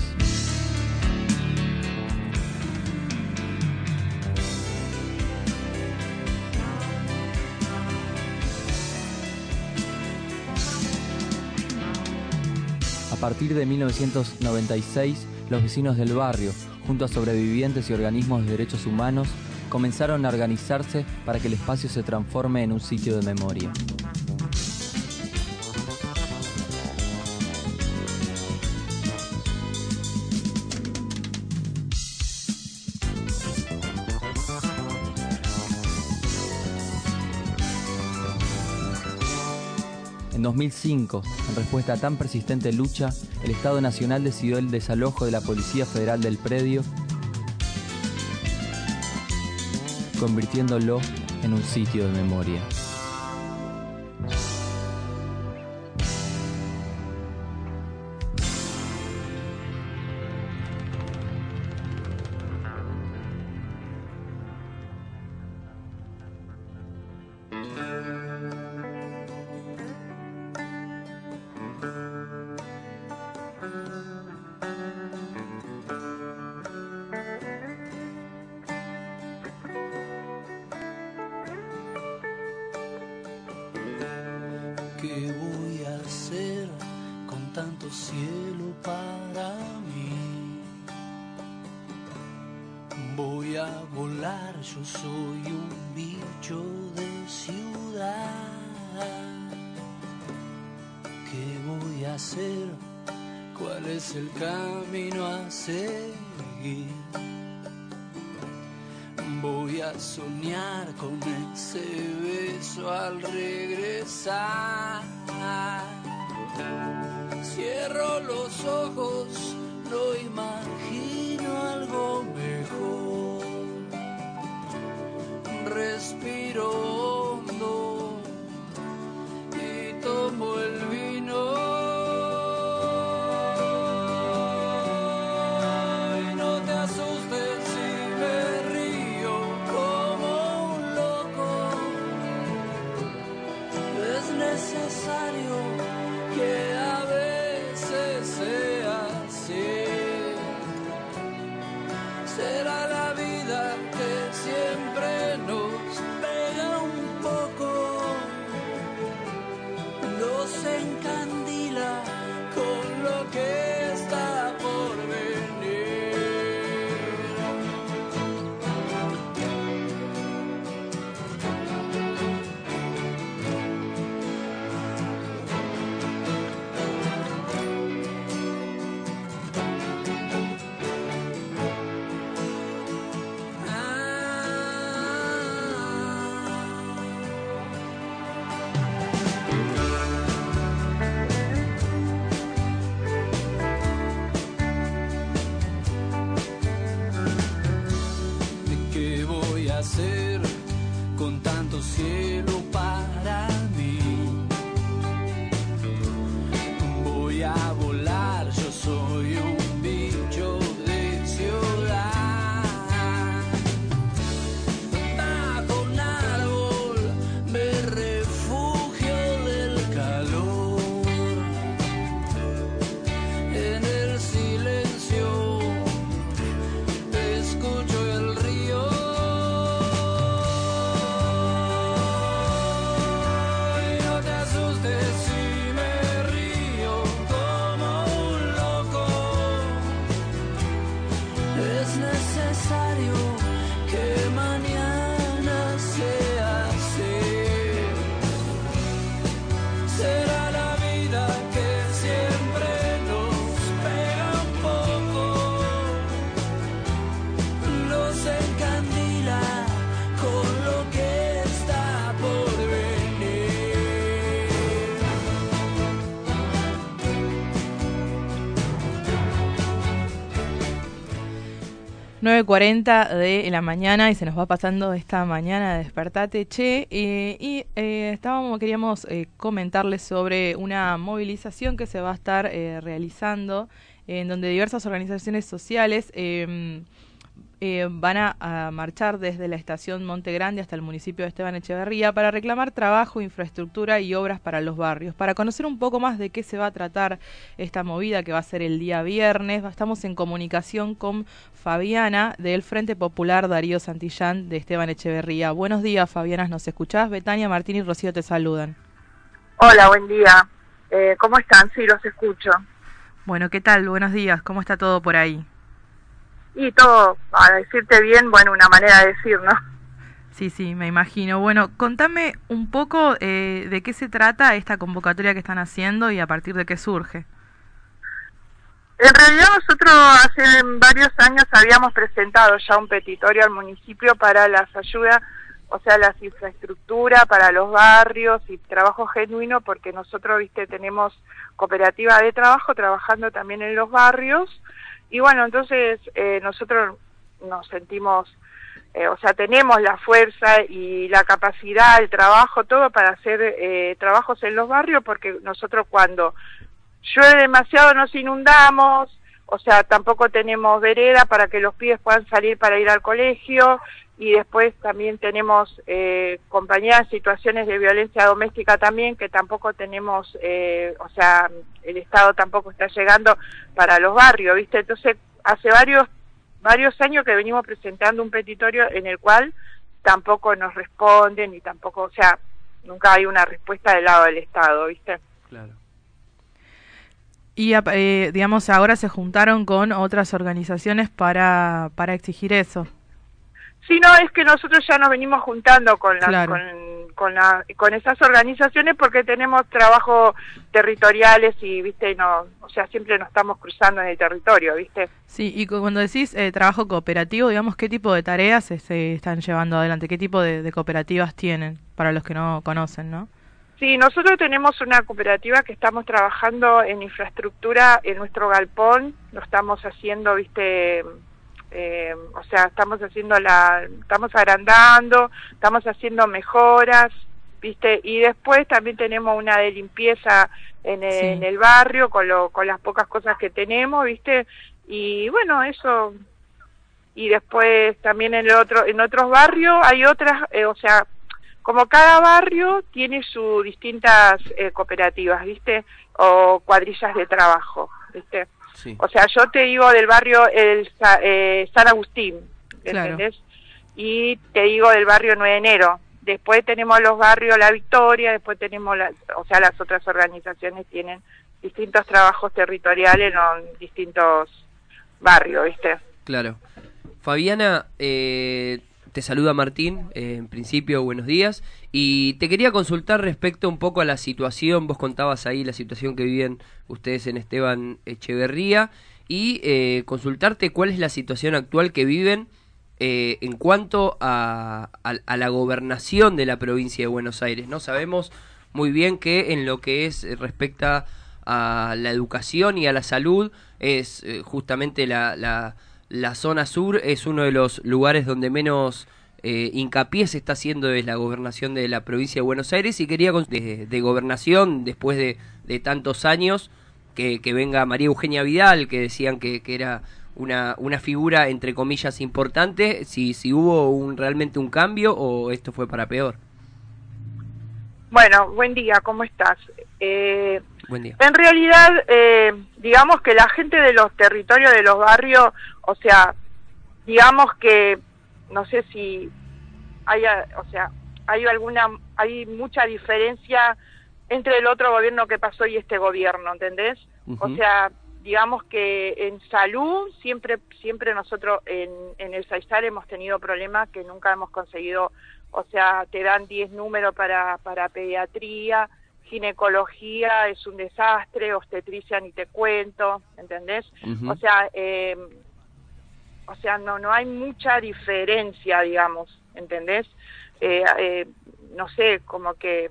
Partir de 1996, los vecinos del barrio, junto a sobrevivientes y organismos de derechos humanos, comenzaron a organizarse para que el espacio se transforme en un sitio de memoria. 2005, en respuesta a tan persistente lucha, el Estado Nacional decidió el desalojo de la Policía Federal del predio, convirtiéndolo en un sitio de memoria. Hacer? ¿Cuál es el camino a seguir? Voy a soñar con ese beso al regresar. Cierro los ojos, no imagino algo mejor. Respiro 9.40 de la mañana y se nos va pasando esta mañana de Despertate Che. eh, y eh, estábamos, queríamos eh, comentarles sobre una movilización que se va a estar eh, realizando en donde diversas organizaciones sociales eh, van a, a marchar desde la estación Monte Grande hasta el municipio de Esteban Echeverría para reclamar trabajo, infraestructura y obras para los barrios. Para conocer un poco más de qué se va a tratar esta movida que va a ser el día viernes, estamos en comunicación con Fabiana del Frente Popular Darío Santillán de Esteban Echeverría. Buenos días, Fabiana, ¿nos escuchás? Betania, Martín y Rocío te saludan. Hola, buen día. Eh, ¿Cómo están? Sí, los escucho. Bueno, ¿qué tal? Buenos días, ¿cómo está todo por ahí? Y todo, para decirte bien, bueno, una manera de decir, ¿no? Sí, sí, me imagino. Bueno, contame un poco eh, de qué se trata esta convocatoria que están haciendo y a partir de qué surge. En realidad nosotros hace varios años habíamos presentado ya un petitorio al municipio para las ayudas, o sea, las infraestructuras para los barrios y trabajo genuino, porque nosotros, viste, tenemos cooperativa de trabajo trabajando también en los barrios. Y bueno, entonces eh, nosotros nos sentimos, eh, o sea, tenemos la fuerza y la capacidad, el trabajo, todo para hacer eh, trabajos en los barrios, porque nosotros cuando llueve demasiado nos inundamos, o sea, tampoco tenemos vereda para que los pibes puedan salir para ir al colegio y después también tenemos eh, compañías situaciones de violencia doméstica también que tampoco tenemos, eh, o sea, el Estado tampoco está llegando para los barrios, ¿viste? Entonces, hace varios varios años que venimos presentando un petitorio en el cual tampoco nos responden y tampoco, o sea, nunca hay una respuesta del lado del Estado, ¿viste? Claro. Y eh, digamos, ahora se juntaron con otras organizaciones para, para exigir eso. Sí, no, es que nosotros ya nos venimos juntando con, Claro. con, con, la, con esas organizaciones porque tenemos trabajos territoriales y, viste, no, o sea, siempre nos estamos cruzando en el territorio, viste. Sí, y cu- cuando decís eh, trabajo cooperativo, digamos, ¿qué tipo de tareas se, se están llevando adelante? ¿Qué tipo de, de cooperativas tienen? Para los que no conocen, ¿no? Sí, nosotros tenemos una cooperativa que estamos trabajando en infraestructura en nuestro galpón, lo estamos haciendo, viste, eh, o sea, estamos haciendo la, estamos agrandando, estamos haciendo mejoras, viste, y después también tenemos una de limpieza en el, Sí. en el barrio con, lo, con las pocas cosas que tenemos, viste, y bueno, eso, y después también en el otro, en otros barrios hay otras, eh, o sea, como cada barrio tiene sus distintas eh, cooperativas, ¿viste? O cuadrillas de trabajo, ¿viste? Sí. O sea, yo te digo del barrio el Sa- eh, San Agustín, Claro. ¿entendés? Y te digo del barrio 9 de enero. Después tenemos los barrios La Victoria, después tenemos, las, o sea, las otras organizaciones tienen distintos trabajos territoriales en distintos barrios, ¿viste? Claro. Fabiana, eh, te saluda Martín, eh, en principio buenos días, y te quería consultar respecto un poco a la situación, vos contabas ahí la situación que viven ustedes en Esteban Echeverría, y eh, consultarte cuál es la situación actual que viven eh, en cuanto a, a- la gobernación de la provincia de Buenos Aires. No sabemos muy bien que en lo que es respecta a la educación y a la salud es eh, justamente la, la zona sur es uno de los lugares donde menos eh, hincapié se está haciendo de la gobernación de la provincia de Buenos Aires y quería de, de gobernación después de, de tantos años que, que venga María Eugenia Vidal que decían que, que era una, una figura entre comillas importante si, si hubo un, realmente un cambio o esto fue para peor Bueno, buen día, ¿cómo estás? Eh, buen día En realidad, eh, digamos que la gente de los territorios de los barrios, o sea, digamos que, no sé si hay, o sea, hay alguna, hay mucha diferencia entre el otro gobierno que pasó y este gobierno, ¿entendés? O sea, digamos que en salud siempre, siempre nosotros en, en el Saizar hemos tenido problemas que nunca hemos conseguido, o sea, te dan 10 números para, para pediatría, ginecología es un desastre, obstetricia ni te cuento, ¿entendés? O sea, eh, o sea, no no hay mucha diferencia, digamos, ¿entendés? Eh, eh, no sé, como que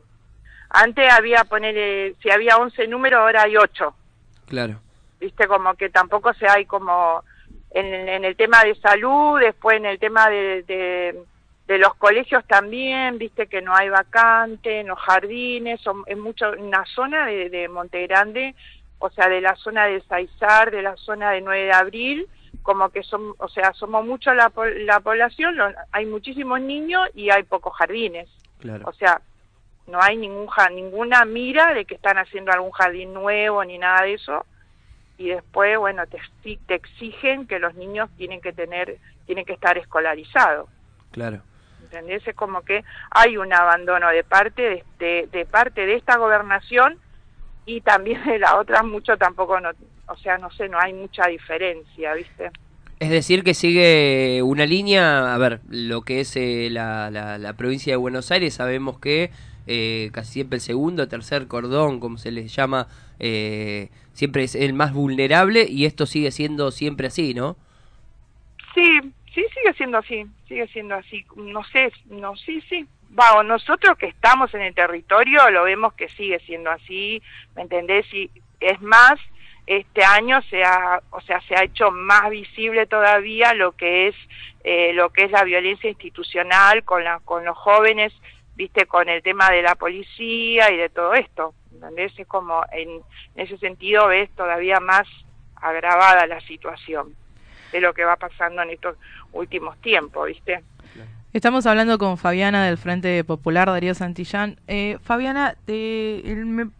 antes había poner si había 11 números, ahora hay 8, claro ¿viste? Como que tampoco se hay como en, en el tema de salud, después en el tema de, de, de los colegios también, viste que no hay vacante, en los jardines, son, es mucho, una zona de, de Monte Grande, o sea, de la zona de Saizar, de la zona de 9 de abril, como que son, o sea, somos mucho la, la población, lo- hay muchísimos niños y hay pocos jardines. Claro. O sea, no hay ningún ninguna mira de que están haciendo algún jardín nuevo ni nada de eso. Y después, bueno, te, te exigen que los niños tienen que tener, tienen que estar escolarizados. Claro. ¿Entendés? Es como que hay un abandono de parte de, de, de parte de esta gobernación y también de la otra mucho tampoco no, o sea, no sé, no hay mucha diferencia, ¿viste? Es decir, que sigue una línea, a ver, lo que es eh, la, la, la provincia de Buenos Aires, sabemos que eh, casi siempre el segundo, tercer cordón, como se les llama, eh, siempre es el más vulnerable y esto sigue siendo siempre así, ¿no? Sí, sí, sigue siendo así, sigue siendo así. No sé, no, sí, sí. Vamos, nosotros que estamos en el territorio lo vemos que sigue siendo así, ¿me entendés? Y es más, este año se ha, o sea, se ha hecho más visible todavía lo que es, eh, lo que es la violencia institucional con la, con los jóvenes, viste, con el tema de la policía y de todo esto, ¿entendés? Es como, en, en ese sentido ves todavía más agravada la situación de lo que va pasando en estos últimos tiempos, ¿viste? Estamos hablando con Fabiana del Frente Popular, Darío Santillán. Eh, Fabiana, te- el-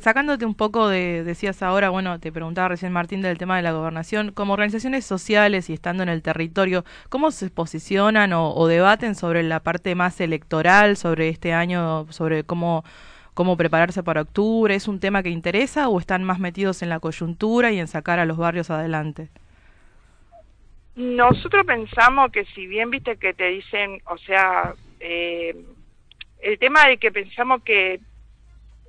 sacándote un poco de, decías ahora, bueno, te preguntaba recién Martín del tema de la gobernación, como organizaciones sociales y estando en el territorio, ¿cómo se posicionan o, debaten sobre la parte más electoral, sobre este año, sobre cómo, cómo prepararse para octubre? ¿Es un tema que interesa o están más metidos en la coyuntura y en sacar a los barrios adelante? Nosotros pensamos que si bien viste que te dicen, o sea, eh, el tema de que pensamos que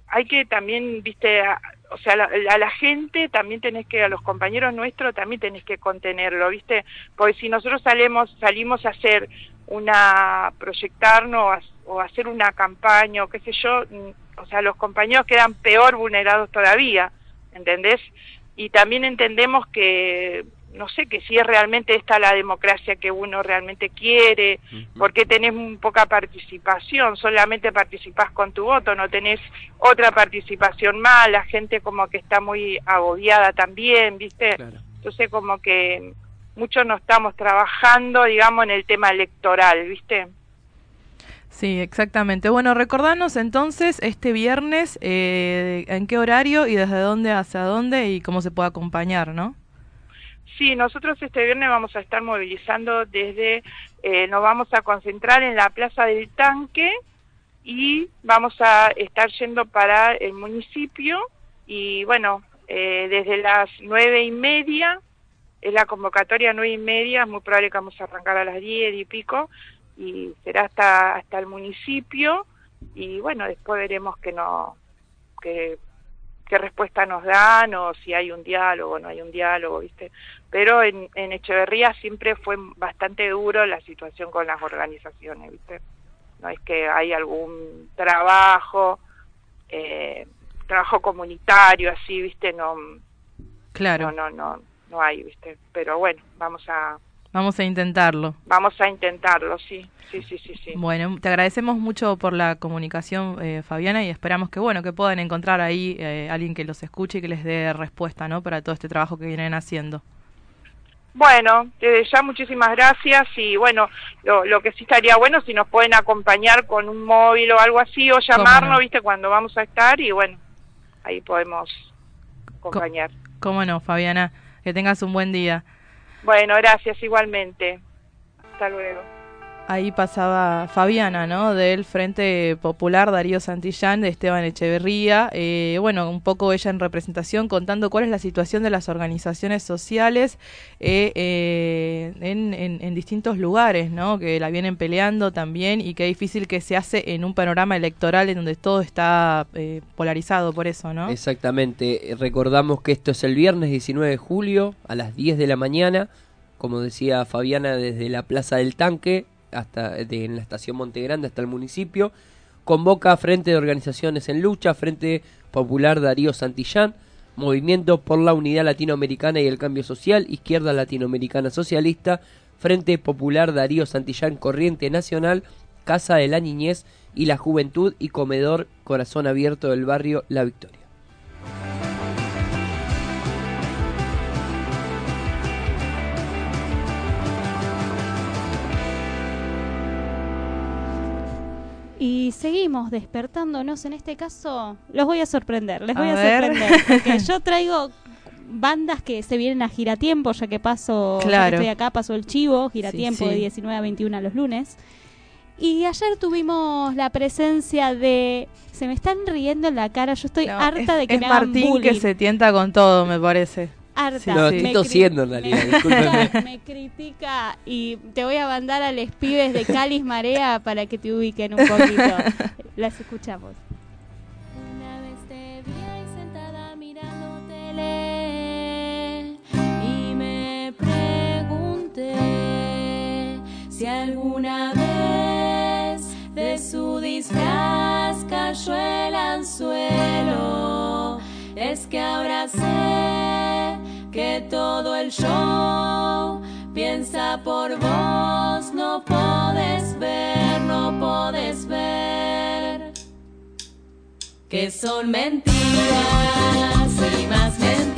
hay que también, viste, a- o sea, la- a la gente también tenés que, a los compañeros nuestros también tenés que contenerlo, viste, porque si nosotros salimos, salimos a hacer una, proyectarnos o hacer una campaña o qué sé yo, mm, o sea, los compañeros quedan peor vulnerados todavía, ¿entendés? Y también entendemos que, no sé, que si es realmente esta la democracia que uno realmente quiere, porque tenés muy poca participación, solamente participás con tu voto, no tenés otra participación más, la gente como que está muy agobiada también, ¿viste? Entonces como que muchos no estamos trabajando, digamos, en el tema electoral, ¿viste? Sí, exactamente. Bueno, recordanos entonces este viernes eh, en qué horario y desde dónde hacia dónde y cómo se puede acompañar, ¿no? Sí, nosotros este viernes vamos a estar movilizando desde, eh, nos vamos a concentrar en la Plaza del Tanque y vamos a estar yendo para el municipio y bueno, eh, desde las nueve y media, es la convocatoria nueve y media, es muy probable que vamos a arrancar a las diez y pico y será hasta, hasta el municipio y bueno, después veremos que no, que qué respuesta nos dan o si hay un diálogo o no hay un diálogo, ¿viste? Pero en, en Echeverría siempre fue bastante duro la situación con las organizaciones, ¿viste? No es que hay algún trabajo, eh, trabajo comunitario así, ¿viste? No, Claro. no, no, no, no hay, ¿viste? Pero bueno, vamos a, Vamos a intentarlo. vamos a intentarlo, sí, sí, sí, sí, sí. Bueno, te agradecemos mucho por la comunicación, eh, Fabiana, y esperamos que bueno que puedan encontrar ahí eh, alguien que los escuche y que les dé respuesta, ¿no? Para todo este trabajo que vienen haciendo. Bueno, desde ya muchísimas gracias y bueno, lo, lo que sí estaría bueno si nos pueden acompañar con un móvil o algo así o llamarnos, no? viste, cuando vamos a estar y bueno, ahí podemos acompañar. Cómo no, Fabiana, que tengas un buen día. Bueno, gracias igualmente. Hasta luego. Ahí pasaba Fabiana, ¿no? Del Frente Popular Darío Santillán de Esteban Echeverría. Eh, bueno, un poco ella en representación contando cuál es la situación de las organizaciones sociales eh, eh, en, en- en distintos lugares, ¿no? Que la vienen peleando también y qué difícil que se hace en un panorama electoral en donde todo está eh, polarizado por eso, ¿no? Exactamente. Recordamos que esto es el viernes 19 de julio a las 10 de la mañana. Como decía Fabiana, desde la Plaza del Tanque hasta de, en la estación Monte Grande hasta el municipio. Convoca Frente de Organizaciones en Lucha, Frente Popular Darío Santillán. Movimiento por la Unidad Latinoamericana y el Cambio Social, Izquierda Latinoamericana Socialista, Frente Popular Darío Santillán Corriente Nacional, Casa de la Niñez y la Juventud y Comedor Corazón Abierto del barrio La Victoria. Y seguimos despertándonos. En este caso, los voy a sorprender. Les voy A ver. sorprender. Porque yo traigo bandas que se vienen a giratiempo, ya que paso, ya que Claro. estoy acá, paso el chivo, giratiempo Sí, sí. de 19 a 21 a los lunes. Y ayer tuvimos la presencia de. Se me están riendo en la cara. Yo estoy harta de que es me hagan Martín bullying. que se tienta con todo, me parece. Harta. No, Me estoy tosiendo en realidad, me discúlpeme. critica- Me critica y te voy a mandar a los pibes de Calis Marea para que te ubiquen un poquito. Las escuchamos. Una vez te vi ahí sentada mirando tele y me pregunté si alguna vez de su disfraz cayó el anzuelo. Es que ahora sé que todo el show piensa por vos, no podés ver, no podés ver que son mentiras y más mentiras.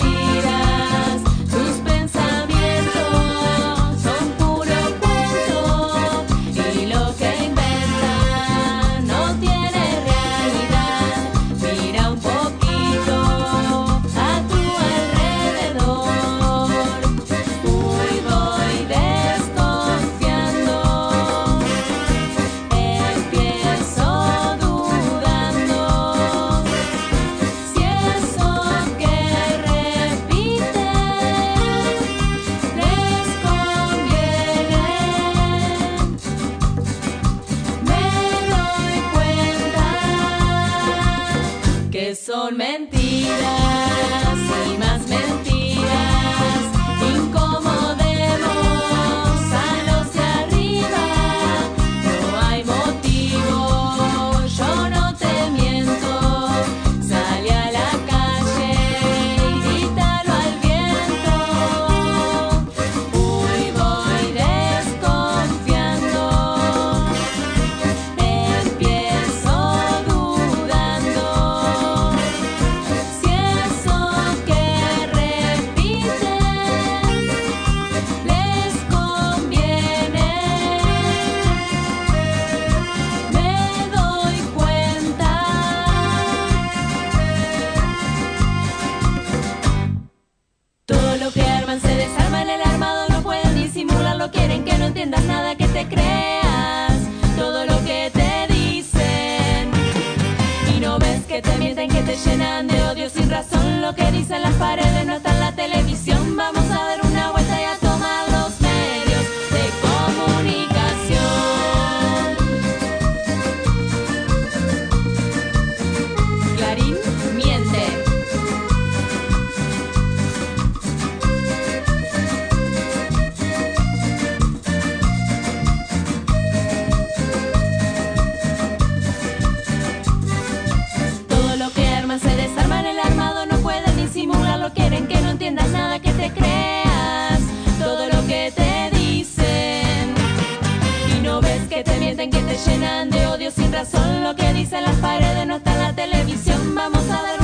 Que te mienten, que te llenan de odio sin razón, lo que dicen las paredes no está en la televisión. Vamos a dar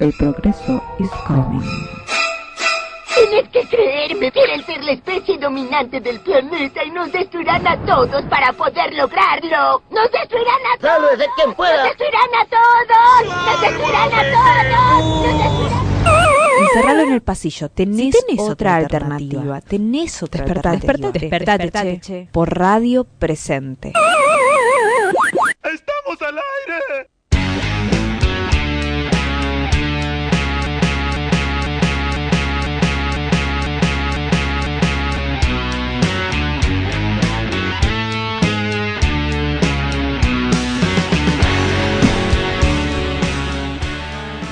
El progreso is coming. Tienes que creerme, quieren ser la especie dominante del planeta y nos destruirán a todos para poder lograrlo. ¡Nos destruirán a todos! ¡Sálvese quien pueda! ¡Nos destruirán a todos! ¡Nos destruirán a todos! ¡Nos destruirán- Encerralo en el pasillo. Tenés, tenés otra, otra alternativa. Tenés otra Despertate, alternativa. despertate, Despertate, che. Por radio presente. ¡Estamos al aire!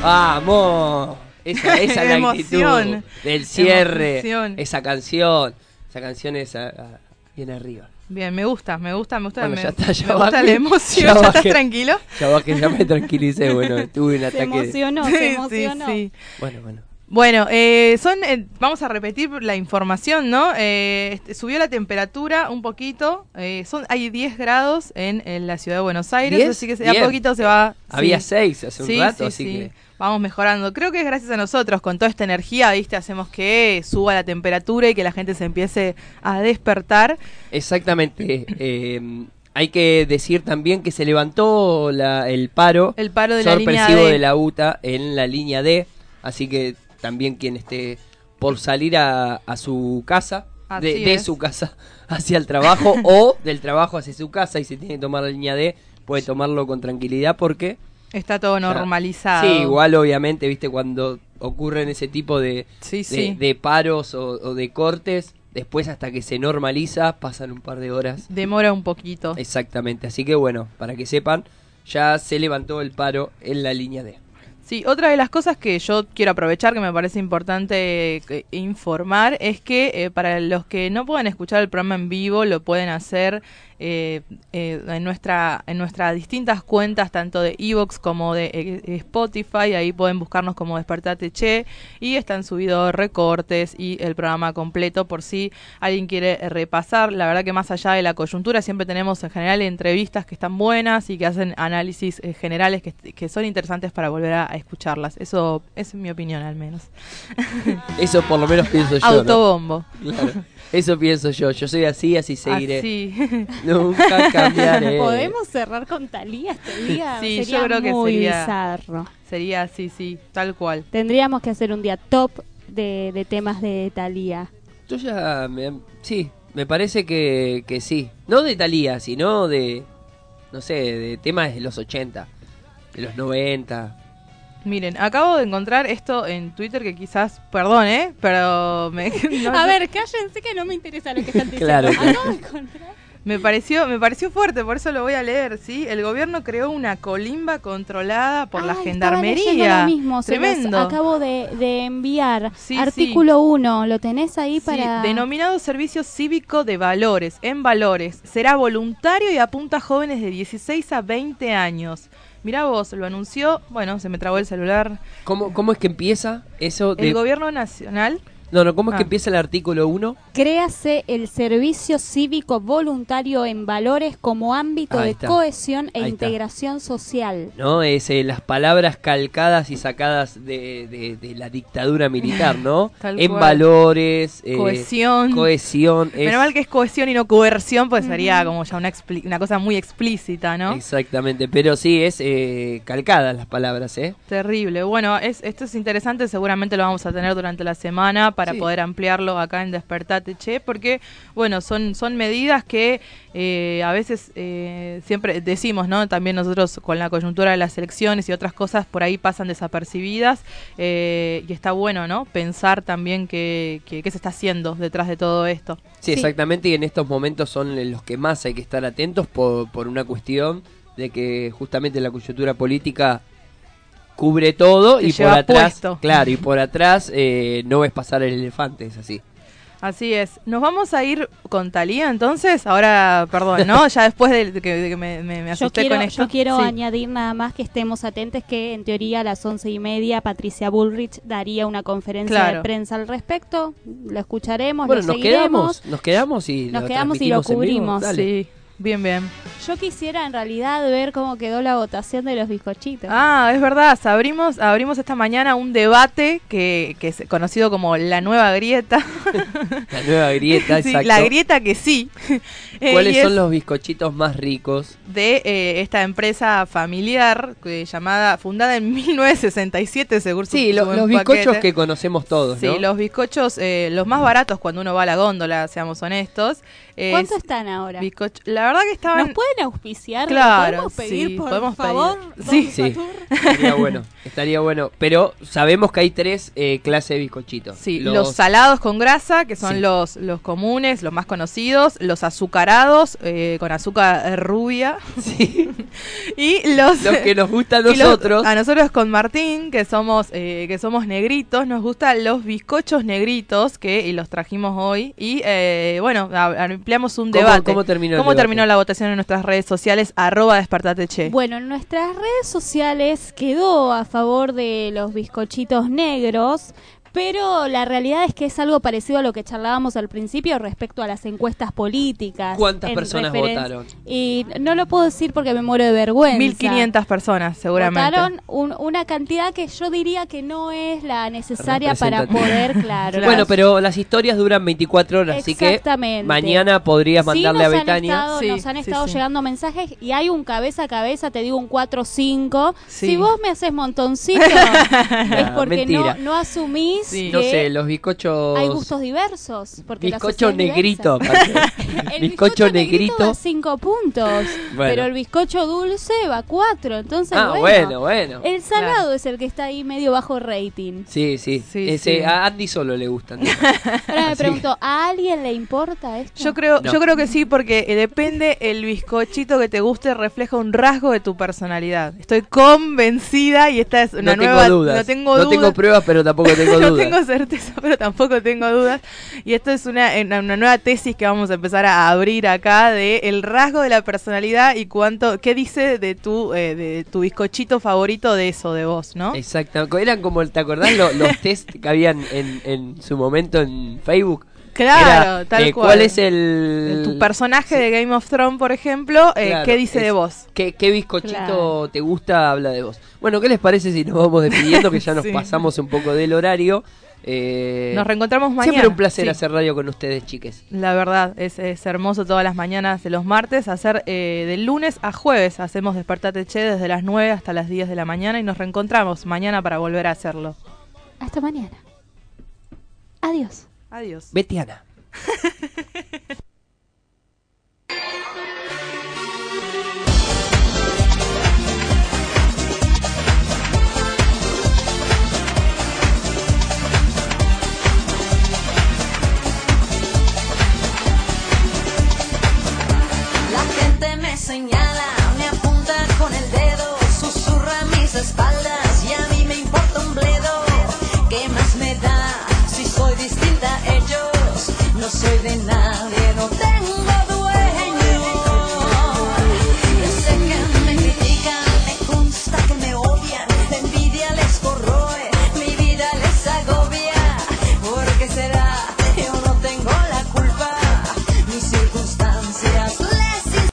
¡Vamos! Esa, esa es la Emoción. actitud del cierre. Emoción. Esa canción. Esa canción es ah, ah, bien arriba. Bien, me gusta, me gusta, me gusta. Bueno, me, ya está, ya me gusta la emoción. ya ¿Ya, estás tranquilo? Ya va que ya me tranquilicé. Bueno, tuve un Se ataque. de- emocionó, Sí, se sí, emocionó. sí. Bueno, bueno. Bueno, eh, son, eh, vamos a repetir la información, ¿no? Eh, este, subió la temperatura un poquito, eh, son hay 10 grados en, en la ciudad de Buenos Aires, ¿Diez? así que de a poquito se va... Había sí. seis hace un Sí, rato, sí, así sí. que. Vamos mejorando. Creo que es gracias a nosotros, con toda esta energía, ¿viste? Hacemos que suba la temperatura y que la gente se empiece a despertar. Exactamente. eh, hay que decir también que se levantó la- el paro, El paro de la línea sorpresivo D. de la UTA en la línea D. Así que también quien esté por salir a, a su casa, de, de su casa hacia el trabajo o del trabajo hacia su casa y se tiene que tomar la línea D, puede tomarlo con tranquilidad porque... Está todo normalizado. Sí, igual obviamente, viste, cuando ocurren ese tipo de, Sí, de, sí. de paros o, o de cortes, después hasta que se normaliza pasan un par de horas. Demora un poquito. Exactamente, así que bueno, para que sepan, ya se levantó el paro en la línea D. Sí, otra de las cosas que yo quiero aprovechar, que me parece importante eh, informar, es que eh, para los que no puedan escuchar el programa en vivo, lo pueden hacer eh, eh, en nuestra en nuestras distintas cuentas, tanto de Evox como de eh, Spotify. Ahí pueden buscarnos como Despertate Che y están subidos recortes y el programa completo por si alguien quiere eh, repasar. La verdad que más allá de la coyuntura, siempre tenemos en general entrevistas que están buenas y que hacen análisis eh, generales que, que son interesantes para volver a, a escucharlas. Eso es mi opinión al menos. Eso por lo menos pienso yo. ¿no? Autobombo. Claro, eso pienso yo. Yo soy así, así seguiré. Así. Nunca cambiaré. ¿Podemos cerrar con Talía este día? Sí, Sería yo creo que muy sería- bizarro. Sería así, sí, tal cual. Tendríamos que hacer un día top de, de temas de Talía. Yo ya, me- sí, me parece que, que sí. No de Talía, sino de, no sé, de temas de los 80, de los 90. Miren, acabo de encontrar esto en Twitter que quizás, perdón, ¿eh? Pero me, no- A ver, cállense que no me interesa lo que están diciendo. Claro. Acabo de encontrar- me pareció me pareció fuerte, por eso lo voy a leer, ¿sí? El gobierno creó una colimba controlada por la Ay, gendarmería. lo mismo, se los Tremendo. acabo de, de enviar. Sí, Artículo 1, ¿lo tenés ahí Sí, para...? denominado Servicio Cívico de Valores, en Valores. Será voluntario y apunta a jóvenes de 16 a 20 años. Mirá vos, lo anunció, bueno, se me trabó el celular. ¿Cómo, cómo es que empieza eso de... El gobierno nacional No, no, ¿cómo es Ah. que empieza el artículo 1? Créase el servicio cívico voluntario en valores como ámbito Ahí de está. cohesión e Ahí está. integración social. ¿No? Es eh, las palabras calcadas y sacadas de, de- de la dictadura militar, ¿no? En cual. valores, eh, Cohesión. Cohesión. es- Menos mal que es cohesión y no coerción, pues sería como ya una, cosa muy explícita, ¿no? Exactamente, pero sí, es eh, calcadas las palabras, ¿eh? Terrible. Bueno, es, esto es interesante, seguramente lo vamos a tener durante la semana para Sí. poder ampliarlo acá en Despertate Che, porque, bueno, son, son medidas que eh, a veces eh, siempre decimos, ¿no? También nosotros con la coyuntura de las elecciones y otras cosas por ahí pasan desapercibidas eh, y está bueno, ¿no? Pensar también qué que, qué se está haciendo detrás de todo esto. Sí, exactamente, y en estos momentos son los que más hay que estar atentos por, por una cuestión de que justamente la coyuntura política cubre todo Te y por atrás, puesto. claro, y por atrás eh, no ves pasar el elefante, es así. Así es. Nos vamos a ir con Talía entonces. Ahora, perdón, ¿no? Ya después de, que, de que me, me- me Yo asusté quiero, con esto. yo quiero Sí. añadir nada más que estemos atentos que en teoría a las once y media Patricia Bullrich daría una conferencia Claro. de prensa al respecto. Lo escucharemos, Bueno, lo nos seguiremos. quedamos, nos quedamos y Nos lo quedamos y lo transmitimos en vivo. cubrimos. Dale. Sí, bien, bien. Yo quisiera en realidad ver cómo quedó la votación de los bizcochitos. Ah, es verdad. Abrimos, abrimos esta mañana un debate que, que es conocido como la nueva grieta. La nueva grieta, Sí, exacto. la grieta que sí. Eh, ¿Cuáles y son los bizcochitos más ricos? de eh, esta empresa familiar que, llamada fundada en 1967 según su- Sí, su lo- los empaquete. bizcochos que conocemos todos, Sí, ¿no? los bizcochos, eh, los más baratos cuando uno va a la góndola, seamos honestos. Es ¿Cuánto están ahora? bizcocho- La verdad que estaban... ¿Nos pueden auspiciar? Claro, ¿Podemos pedir, sí, por podemos favor? pedir. Sí, Sí, estaría bueno, estaría bueno. Pero sabemos que hay tres eh, clases de bizcochitos. Sí, los, salados con grasa, que son Sí. los, los comunes, los más conocidos, los azucarados, eh, con azúcar rubia. y los, Los que nos gustan a los- nosotros. a nosotros con Martín, que somos, eh, que somos negritos, nos gustan los bizcochos negritos, que y los trajimos hoy. Y eh, bueno, a- ampliamos un ¿Cómo- debate. cómo terminó ¿Cómo debate? terminó la votación en nuestras redes sociales? Arroba despertateche. Bueno, en nuestras redes sociales quedó a favor de los bizcochitos negros, pero la realidad es que es algo parecido a lo que charlábamos al principio respecto a las encuestas políticas. ¿Cuántas en personas votaron? Y no lo puedo decir porque me muero de vergüenza. 1500 personas, seguramente. Votaron un- una cantidad que yo diría que no es la necesaria para poder, claro. Bueno, pero las historias duran 24 horas, así que mañana podrías Sí, mandarle nos a Betania. estado- nos han estado llegando mensajes y hay un cabeza a cabeza, te digo un 4-5. Si vos me haces montoncito, es porque no, mentira. Que No sé, los bizcochos. hay gustos diversos. Porque Bizcocho negrito. El bizcocho negrito negrito. va 5 puntos, Bueno. pero el bizcocho dulce va 4. Entonces, Ah, bueno, bueno, bueno. El salado es el que está ahí medio bajo rating. Sí, sí. Ese, sí. A Andy solo le gustan. Ahora me pregunto, ¿a alguien le importa esto? Yo creo, No. yo creo que sí, porque eh, depende el bizcochito que te guste, refleja un rasgo de tu personalidad. Estoy convencida y esta es una no tengo nueva. dudas. No tengo No dudas. tengo pruebas, pero tampoco tengo no dudas. tengo certeza, pero tampoco tengo dudas. Y esto es una, una, nueva tesis que vamos a empezar a abrir acá de el rasgo de la personalidad y cuánto, qué dice de tu, eh, de tu bizcochito favorito de eso, de vos, ¿no? Exacto. Eran como, ¿te acordás lo- los test que habían en, en su momento en Facebook? Claro, Era, tal eh, cual. ¿Cuál es el. Tu personaje de Game of Thrones, por ejemplo, eh, Claro, ¿qué dice es- de vos? ¿Qué, qué bizcochito Claro. te gusta? Habla de vos. Bueno, ¿qué les parece si nos vamos despidiendo? Que ya nos Sí. pasamos un poco del horario. Eh, Nos reencontramos mañana. Siempre un placer Sí. hacer radio con ustedes, chiques. La verdad, es, es hermoso todas las mañanas de los martes, hacer eh, de lunes a jueves, hacemos Despertate Che desde las 9 hasta las 10 de la mañana y nos reencontramos mañana para volver a hacerlo. Hasta mañana. Adiós. Adiós. Betiana. Señala, me apunta con el dedo, susurra mis espaldas. soy de nada.